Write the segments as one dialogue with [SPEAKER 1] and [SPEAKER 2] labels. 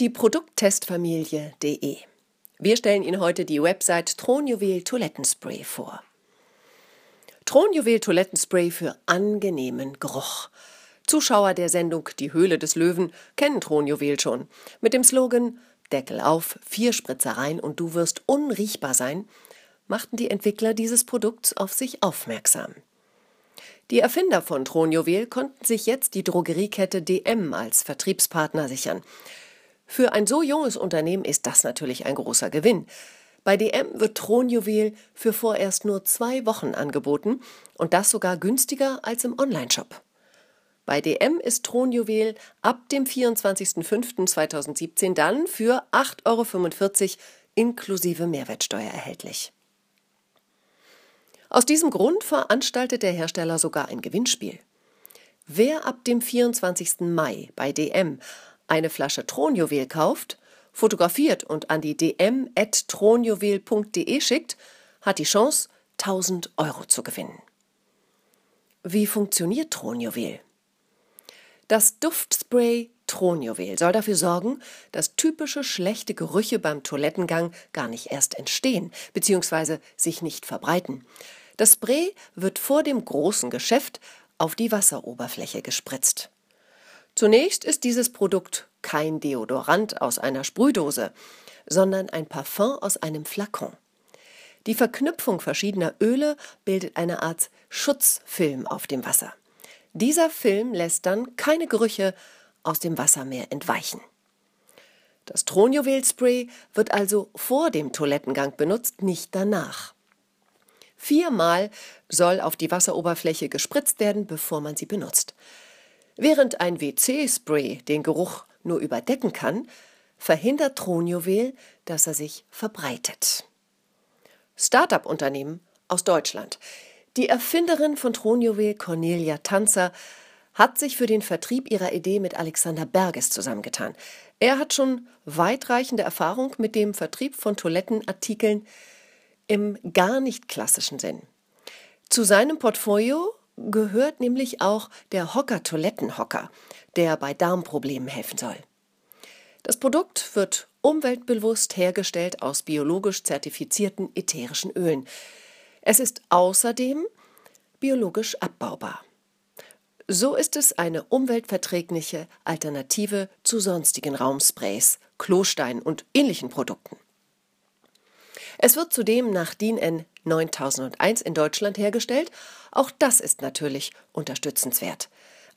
[SPEAKER 1] Die Produkttestfamilie.de. Wir stellen Ihnen heute die Website Thronjuwel Toilettenspray vor. Thronjuwel Toilettenspray für angenehmen Geruch. Zuschauer der Sendung Die Höhle des Löwen kennen Thronjuwel schon. Mit dem Slogan Deckel auf, vier Spritzereien und du wirst unriechbar sein, machten die Entwickler dieses Produkts auf sich aufmerksam. Die Erfinder von Thronjuwel konnten sich jetzt die Drogeriekette DM als Vertriebspartner sichern. Für ein so junges Unternehmen ist das natürlich ein großer Gewinn. Bei DM wird Thronjuwel für vorerst nur zwei Wochen angeboten und das sogar günstiger als im Onlineshop. Bei DM ist Thronjuwel ab dem 24.05.2017 dann für 8,45 Euro inklusive Mehrwertsteuer erhältlich. Aus diesem Grund veranstaltet der Hersteller sogar ein Gewinnspiel. Wer ab dem 24. Mai bei DM eine Flasche Thronjuwel kauft, fotografiert und an die dm.thronjuwel.de schickt, hat die Chance, 1000 Euro zu gewinnen. Wie funktioniert Thronjuwel? Das Duftspray Thronjuwel soll dafür sorgen, dass typische schlechte Gerüche beim Toilettengang gar nicht erst entstehen bzw. sich nicht verbreiten. Das Spray wird vor dem großen Geschäft auf die Wasseroberfläche gespritzt. Zunächst ist dieses Produkt kein Deodorant aus einer Sprühdose, sondern ein Parfum aus einem Flakon. Die Verknüpfung verschiedener Öle bildet eine Art Schutzfilm auf dem Wasser. Dieser Film lässt dann keine Gerüche aus dem Wasser mehr entweichen. Das Thronjuwelspray wird also vor dem Toilettengang benutzt, nicht danach. Viermal soll auf die Wasseroberfläche gespritzt werden, bevor man sie benutzt. Während ein WC-Spray den Geruch nur überdecken kann, verhindert Thronjuwel, dass er sich verbreitet. Start-up-Unternehmen aus Deutschland. Die Erfinderin von Thronjuwel, Cornelia Tanzer, hat sich für den Vertrieb ihrer Idee mit Alexander Berges zusammengetan. Er hat schon weitreichende Erfahrung mit dem Vertrieb von Toilettenartikeln im gar nicht klassischen Sinn. Zu seinem Portfolio gehört nämlich auch der Hocker Toilettenhocker, der bei Darmproblemen helfen soll. Das Produkt wird umweltbewusst hergestellt aus biologisch zertifizierten ätherischen Ölen. Es ist außerdem biologisch abbaubar. So ist es eine umweltverträgliche Alternative zu sonstigen Raumsprays, Klosteinen und ähnlichen Produkten. Es wird zudem nach DIN N 9001 in Deutschland hergestellt. Auch das ist natürlich unterstützenswert.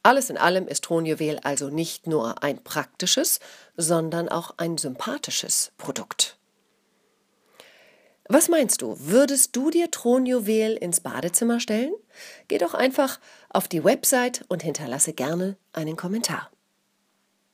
[SPEAKER 1] Alles in allem ist Thronjuwel also nicht nur ein praktisches, sondern auch ein sympathisches Produkt. Was meinst du, würdest du dir Thronjuwel ins Badezimmer stellen? Geh doch einfach auf die Website und hinterlasse gerne einen Kommentar.